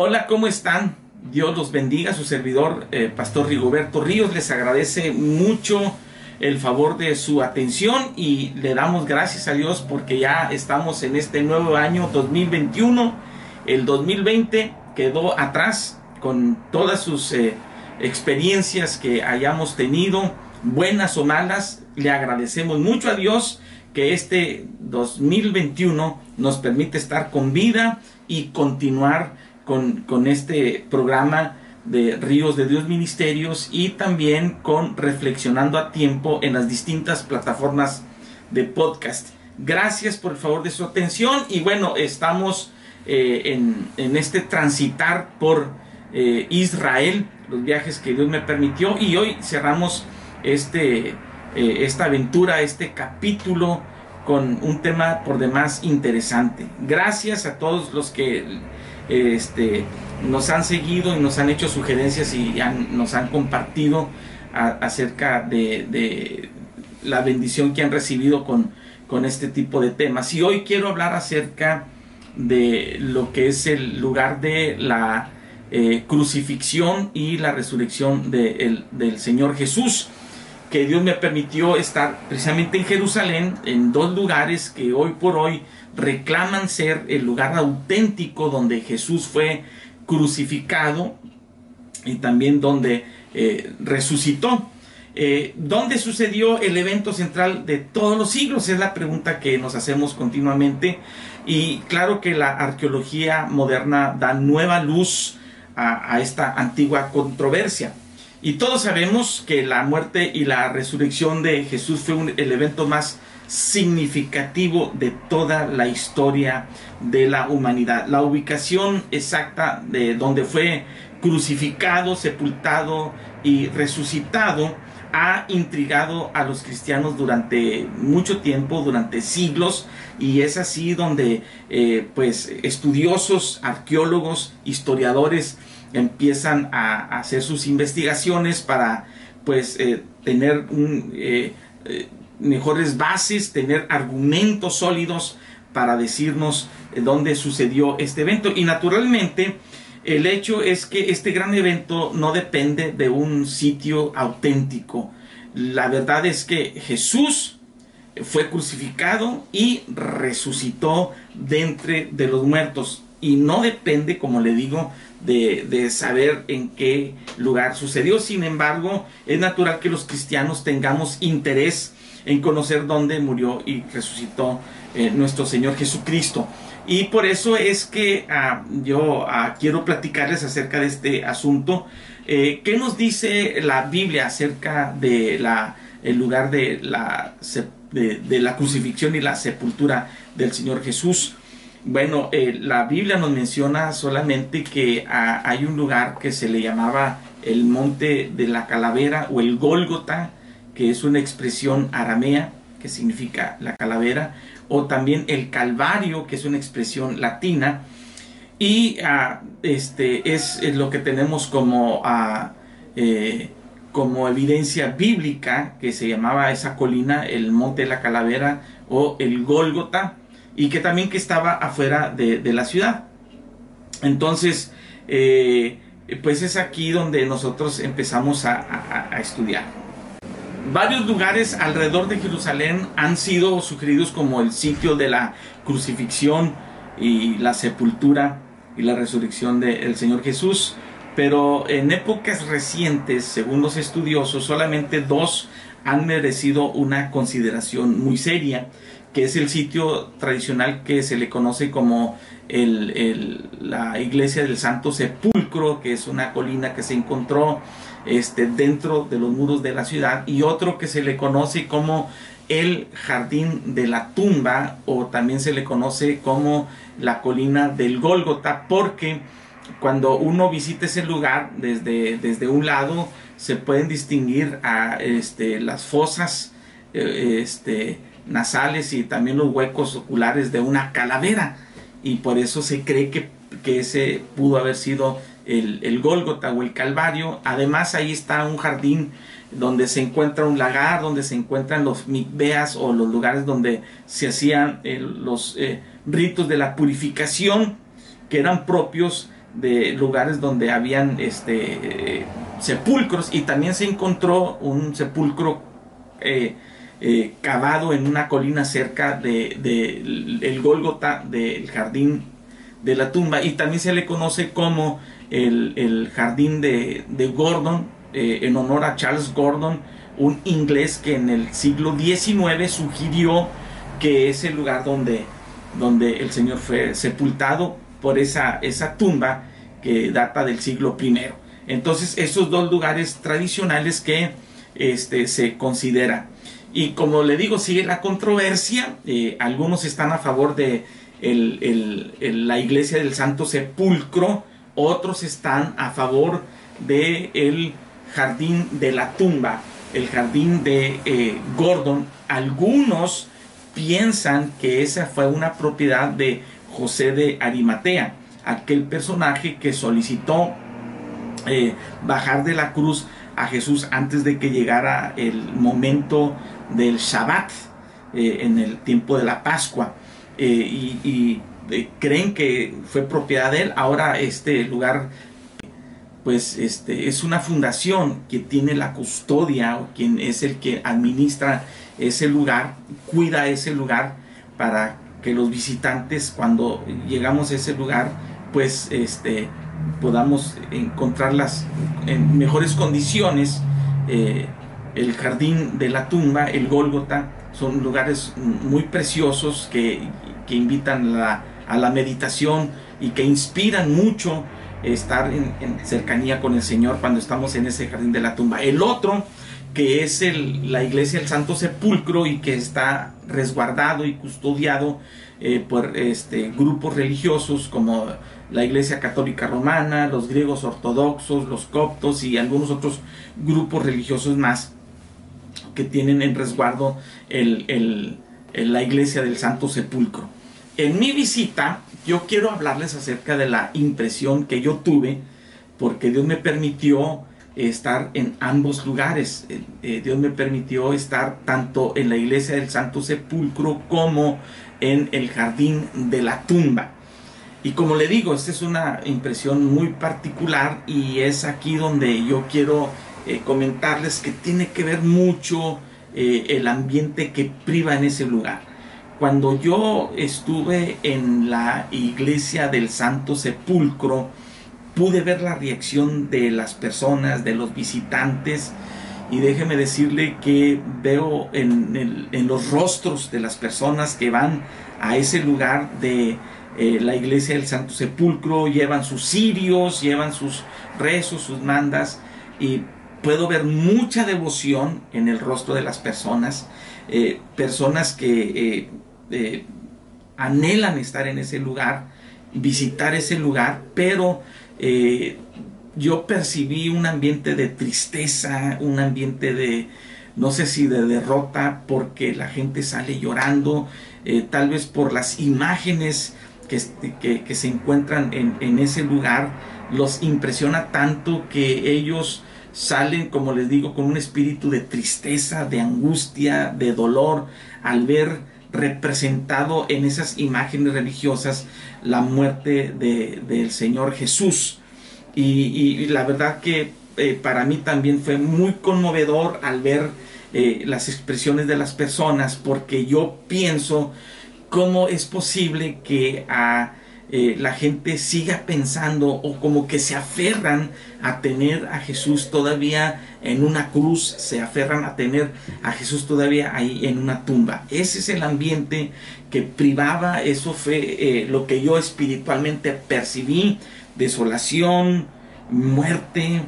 Hola, ¿cómo están? Dios los bendiga. Su servidor, eh, Pastor Rigoberto Ríos, les agradece mucho el favor de su atención y le damos gracias a Dios porque ya estamos en este nuevo año 2021. El 2020 quedó atrás con todas sus eh, experiencias que hayamos tenido, buenas o malas. Le agradecemos mucho a Dios que este 2021 nos permite estar con vida y continuar con, este programa de Ríos de Dios Ministerios y también con Reflexionando a Tiempo en las distintas plataformas de podcast. Gracias por el favor de su atención y bueno, estamos eh, en, este transitar por eh, Israel, los viajes que Dios me permitió y hoy cerramos este, eh, esta aventura, este capítulo con un tema por demás interesante. Gracias a todos los que este, nos han seguido y nos han hecho sugerencias y nos han compartido acerca de, la bendición que han recibido con, este tipo de temas. Y hoy quiero hablar acerca de lo que es el lugar de la eh, crucifixión y la resurrección del Señor Jesús que Dios me permitió estar precisamente en Jerusalén, en dos lugares que hoy por hoy reclaman ser el lugar auténtico donde Jesús fue crucificado y también donde eh, resucitó. Eh, ¿Dónde sucedió el evento central de todos los siglos? Es la pregunta que nos hacemos continuamente. Y claro que la arqueología moderna da nueva luz a esta antigua controversia. Y todos sabemos que la muerte y la resurrección de Jesús fue el evento más significativo de toda la historia de la humanidad. La ubicación exacta de donde fue crucificado, sepultado y resucitado ha intrigado a los cristianos durante mucho tiempo, durante siglos, y es así donde eh, pues estudiosos, arqueólogos, historiadores empiezan a, hacer sus investigaciones para pues eh, tener eh, eh, mejores bases, tener argumentos sólidos para decirnos dónde sucedió este evento. Y naturalmente el hecho es que este gran evento no depende de un sitio auténtico. La verdad es que Jesús fue crucificado y resucitó de entre de los muertos. Y no depende, como le digo, de, saber en qué lugar sucedió. Sin embargo, es natural que los cristianos tengamos interés en conocer dónde murió y resucitó eh, nuestro Señor Jesucristo. Y por eso es que ah, yo ah, quiero platicarles acerca de este asunto. Eh, ¿Qué nos dice la Biblia acerca de la, lugar de la, de la crucifixión y la sepultura del Señor Jesús? Bueno, eh, la Biblia nos menciona solamente que ah, hay un lugar que se le llamaba el monte de la calavera o el Gólgota, que es una expresión aramea que significa la calavera, o también el Calvario, que es una expresión latina, y ah, este es, lo que tenemos como, eh, como evidencia bíblica, que se llamaba esa colina el monte de la calavera o el Gólgota y que también que estaba afuera de, la ciudad. Entonces, eh, pues es aquí donde nosotros empezamos a, estudiar. Varios lugares alrededor de Jerusalén han sido sugeridos como el sitio de la crucifixión y la sepultura y la resurrección del Señor Jesús, pero en épocas recientes, según los estudiosos, solamente dos han merecido una consideración muy seria, que es el sitio tradicional que se le conoce como la iglesia del Santo Sepulcro, que es una colina que se encontró este, dentro de los muros de la ciudad, y otro que se le conoce como el jardín de la tumba, o también se le conoce como la colina del Gólgota, porque cuando uno visita ese lugar desde, desde un lado, se pueden distinguir a este, las fosas eh, este, nasales y también los huecos oculares de una calavera y por eso se cree que, ese pudo haber sido el, el Gólgota o el Calvario. Además ahí está un jardín donde se encuentra un lagar, donde se encuentran los mikveas o los lugares donde se hacían eh, los eh, ritos de la purificación que eran propios de lugares donde habían este, eh, sepulcros y también se encontró un sepulcro cavado en una colina cerca del de, el Gólgota del jardín de la tumba y también se le conoce como el, jardín de, Gordon eh, en honor a Charles Gordon un inglés que en el siglo XIX sugirió que es el lugar donde, donde el Señor fue sepultado por esa, esa tumba que data del siglo I. Entonces, esos dos lugares tradicionales que este, se considera y como le digo, sigue la controversia. Eh, algunos están a favor de la iglesia del Santo Sepulcro, otros están a favor de jardín de la tumba, el jardín de eh, Gordon. Algunos piensan que esa fue una propiedad de José de Arimatea, aquel personaje que solicitó eh, bajar de la cruz a Jesús antes de que llegara el momento del Shabbat eh, en el tiempo de la Pascua eh, y, eh, creen que fue propiedad de él. Ahora este lugar pues este es una fundación que tiene la custodia o quien es el que administra ese lugar, cuida ese lugar para que los visitantes cuando llegamos a ese lugar pues este podamos encontrarlas en mejores condiciones el jardín de la tumba, el Gólgota, son lugares muy preciosos que, invitan a la meditación y que inspiran mucho estar en, cercanía con el Señor cuando estamos en ese jardín de la tumba. El otro, que es la iglesia del Santo Sepulcro y que está resguardado y custodiado eh, por este, grupos religiosos como la Iglesia Católica Romana, los griegos ortodoxos, los coptos y algunos otros grupos religiosos más que tienen en resguardo la iglesia del Santo Sepulcro. En mi visita, yo quiero hablarles acerca de la impresión que yo tuve, porque Dios me permitió estar en ambos lugares. Eh, Dios me permitió estar tanto en la iglesia del Santo Sepulcro como en el jardín de la tumba. Y como le digo, esta es una impresión muy particular y es aquí donde yo quiero eh, comentarles que tiene que ver mucho eh, el ambiente que priva en ese lugar. Cuando yo estuve en la iglesia del Santo Sepulcro, pude ver la reacción de las personas, de los visitantes, y déjeme decirle que veo en, los rostros de las personas que van a ese lugar de eh, la iglesia del Santo Sepulcro, llevan sus cirios, llevan sus rezos, sus mandas, y puedo ver mucha devoción en el rostro de las personas, eh, personas que eh, eh, anhelan estar en ese lugar, visitar ese lugar, pero yo percibí un ambiente de tristeza, un ambiente de, no sé si de derrota, porque la gente sale llorando, tal vez por las imágenes que, se encuentran en, en ese lugar, los impresiona tanto que ellos salen, como les digo, con un espíritu de tristeza, de angustia, de dolor, al ver representado en esas imágenes religiosas la muerte del Señor Jesús. Y, la verdad que eh, para mí también fue muy conmovedor al ver eh, las expresiones de las personas, porque yo pienso cómo es posible que a eh, la gente siga pensando o como que se aferran a tener a Jesús todavía en una cruz, se aferran a tener a Jesús todavía ahí en una tumba. Ese es el ambiente que privaba, eso fue eh, lo que yo espiritualmente percibí, desolación, muerte,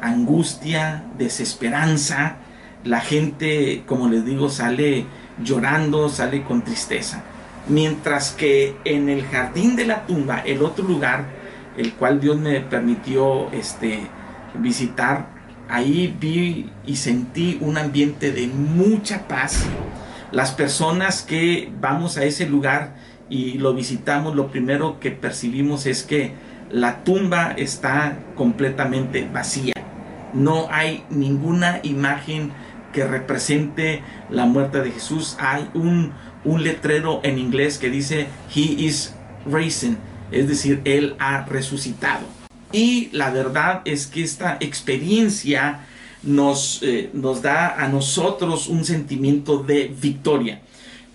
angustia, desesperanza. La gente, como les digo, sale llorando, sale con tristeza mientras que en el jardín de la tumba, el otro lugar, el cual Dios me permitió este, visitar, ahí vi y sentí un ambiente de mucha paz. Las personas que vamos a ese lugar y lo visitamos, lo primero que percibimos es que la tumba está completamente vacía. No hay ninguna imagen que represente la muerte de Jesús. Hay un, un letrero en inglés que dice He is risen, es decir, Él ha resucitado. Y la verdad es que esta experiencia nos, eh, nos da a nosotros un sentimiento de victoria.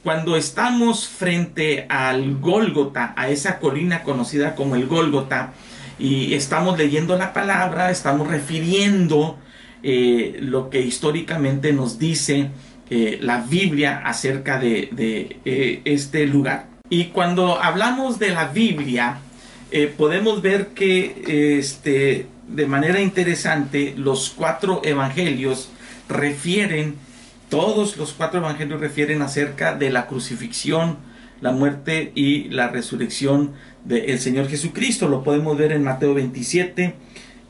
Cuando estamos frente al Gólgota, a esa colina conocida como el Gólgota, y estamos leyendo la palabra, estamos refiriendo eh, lo que históricamente nos dice eh, la Biblia acerca de, eh, este lugar. Y cuando hablamos de la Biblia, podemos ver que este, de manera interesante los cuatro evangelios refieren, todos los cuatro evangelios refieren acerca de la crucifixión, la muerte y la resurrección del Señor Jesucristo. Lo podemos ver en Mateo 27,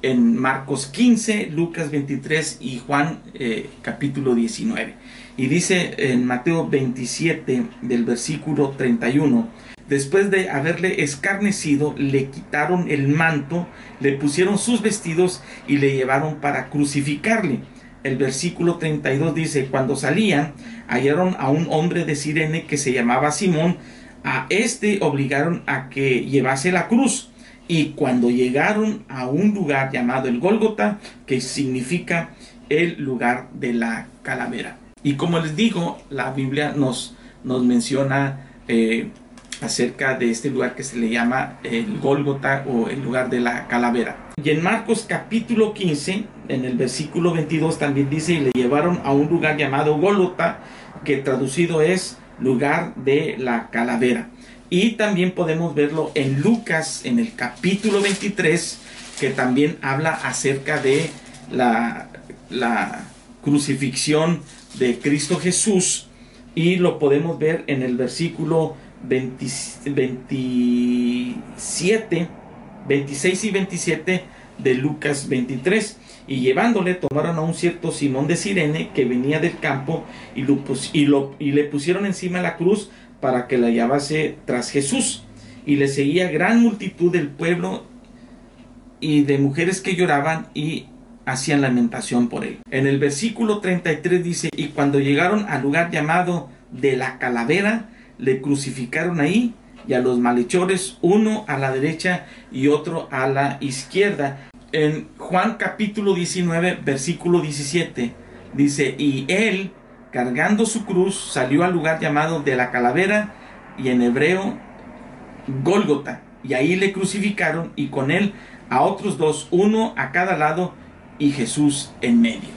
en Marcos 15, Lucas 23 y Juan capítulo 19. Y dice en Mateo 27 del versículo 31, después de haberle escarnecido, le quitaron el manto, le pusieron sus vestidos y le llevaron para crucificarle. El versículo 32 dice, cuando salían, hallaron a un hombre de Sirene que se llamaba Simón, a este obligaron a que llevase la cruz. Y cuando llegaron a un lugar llamado el Gólgota, que significa el lugar de la calavera. Y como les digo, la Biblia nos, nos menciona eh, acerca de este lugar que se le llama el Gólgota o el lugar de la calavera. Y en Marcos capítulo 15, en el versículo 22 también dice, y le llevaron a un lugar llamado Gólgota, que traducido es lugar de la calavera. Y también podemos verlo en Lucas, en el capítulo 23, que también habla acerca de la, crucifixión de Cristo Jesús y lo podemos ver en el versículo 27, 26 y 27 de Lucas 23. Y llevándole tomaron a un cierto Simón de Sirene que venía del campo y, y, lo, y le pusieron encima la cruz para que la llevase tras Jesús. Y le seguía gran multitud del pueblo y de mujeres que lloraban y hacían lamentación por él. En el versículo 33 dice, y cuando llegaron al lugar llamado de la calavera, le crucificaron ahí y a los malhechores, uno a la derecha y otro a la izquierda. En Juan capítulo 19, versículo 17, dice, y él, cargando su cruz, salió al lugar llamado de la calavera y en hebreo Gólgota, y ahí le crucificaron y con él a otros dos, uno a cada lado, y Jesús en medio.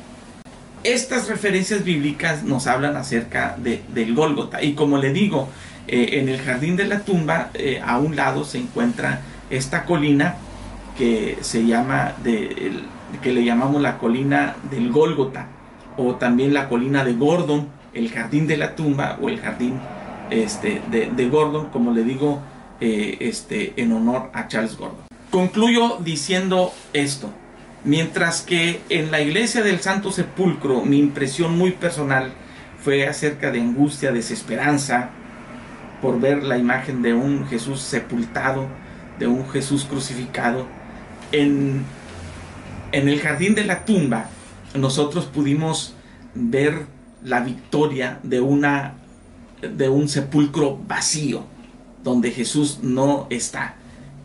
Estas referencias bíblicas nos hablan acerca de, del Gólgota. Y como le digo, eh, en el jardín de la tumba eh, a un lado se encuentra esta colina que se llama de, que le llamamos la colina del Gólgota o también la colina de Gordon, el jardín de la tumba o el jardín este, de, Gordon, como le digo, eh, este, en honor a Charles Gordon. Concluyo diciendo esto. Mientras que en la iglesia del Santo Sepulcro mi impresión muy personal fue acerca de angustia, desesperanza, por ver la imagen de un Jesús sepultado, de un Jesús crucificado. En, en el jardín de la tumba nosotros pudimos ver la victoria de, un sepulcro vacío, donde Jesús no está.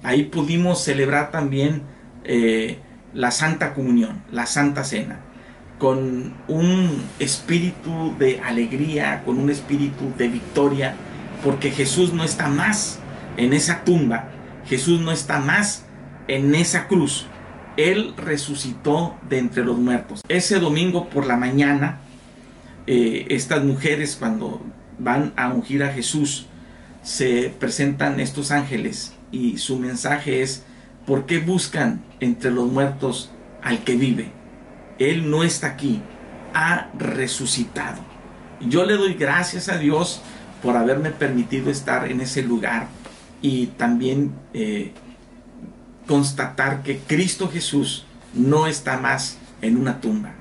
Ahí pudimos celebrar también eh, la Santa Comunión, la Santa Cena, con un espíritu de alegría, con un espíritu de victoria, porque Jesús no está más en esa tumba. Jesús no está más en esa cruz. Él resucitó de entre los muertos. Ese domingo por la mañana, eh, estas mujeres cuando van a ungir a Jesús, se presentan estos ángeles y su mensaje es, ¿por qué buscan entre los muertos al que vive? Él no está aquí, ha resucitado. Yo le doy gracias a Dios por haberme permitido estar en ese lugar y también eh, constatar que Cristo Jesús no está más en una tumba.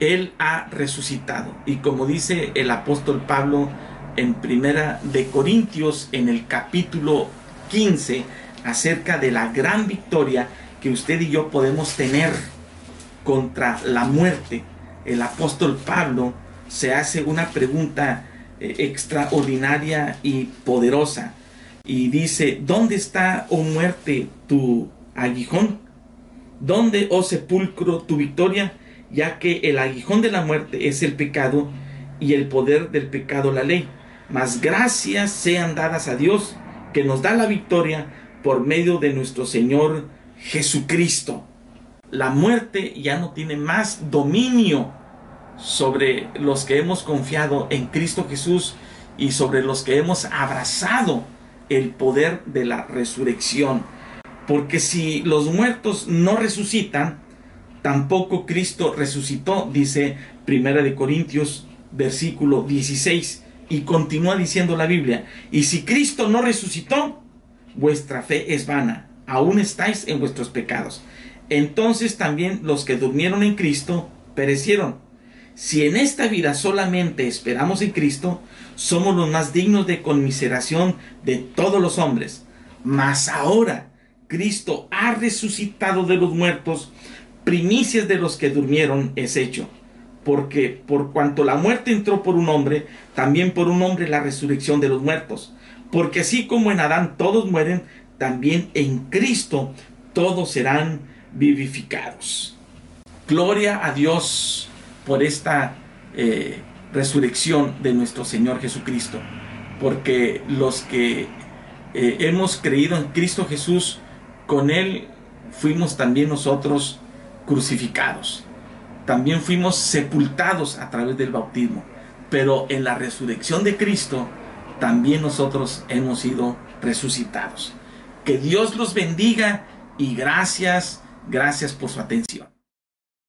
Él ha resucitado. Y como dice el apóstol Pablo en Primera de Corintios, en el capítulo 15, acerca de la gran victoria que usted y yo podemos tener contra la muerte, el apóstol Pablo se hace una pregunta eh, extraordinaria y poderosa y dice, ¿dónde está, oh muerte, tu aguijón? ¿Dónde, oh sepulcro, tu victoria? Ya que el aguijón de la muerte es el pecado y el poder del pecado la ley. Mas gracias sean dadas a Dios que nos da la victoria por medio de nuestro Señor Jesucristo. La muerte ya no tiene más dominio sobre los que hemos confiado en Cristo Jesús y sobre los que hemos abrazado el poder de la resurrección. Porque si los muertos no resucitan, tampoco Cristo resucitó, dice Primera de Corintios versículo 16 y continúa diciendo la Biblia, y si Cristo no resucitó, vuestra fe es vana, aún estáis en vuestros pecados. Entonces también los que durmieron en Cristo perecieron. Si en esta vida solamente esperamos en Cristo, somos los más dignos de conmiseración de todos los hombres. Mas ahora Cristo ha resucitado de los muertos, primicias de los que durmieron es hecho. Porque por cuanto la muerte entró por un hombre, también por un hombre la resurrección de los muertos. Porque así como en Adán todos mueren, también en Cristo todos serán vivificados. Gloria a Dios por esta eh, resurrección de nuestro Señor Jesucristo, porque los que eh, hemos creído en Cristo Jesús, con Él fuimos también nosotros crucificados, también fuimos sepultados a través del bautismo, pero en la resurrección de Cristo también nosotros hemos sido resucitados. Que Dios los bendiga y gracias, gracias por su atención.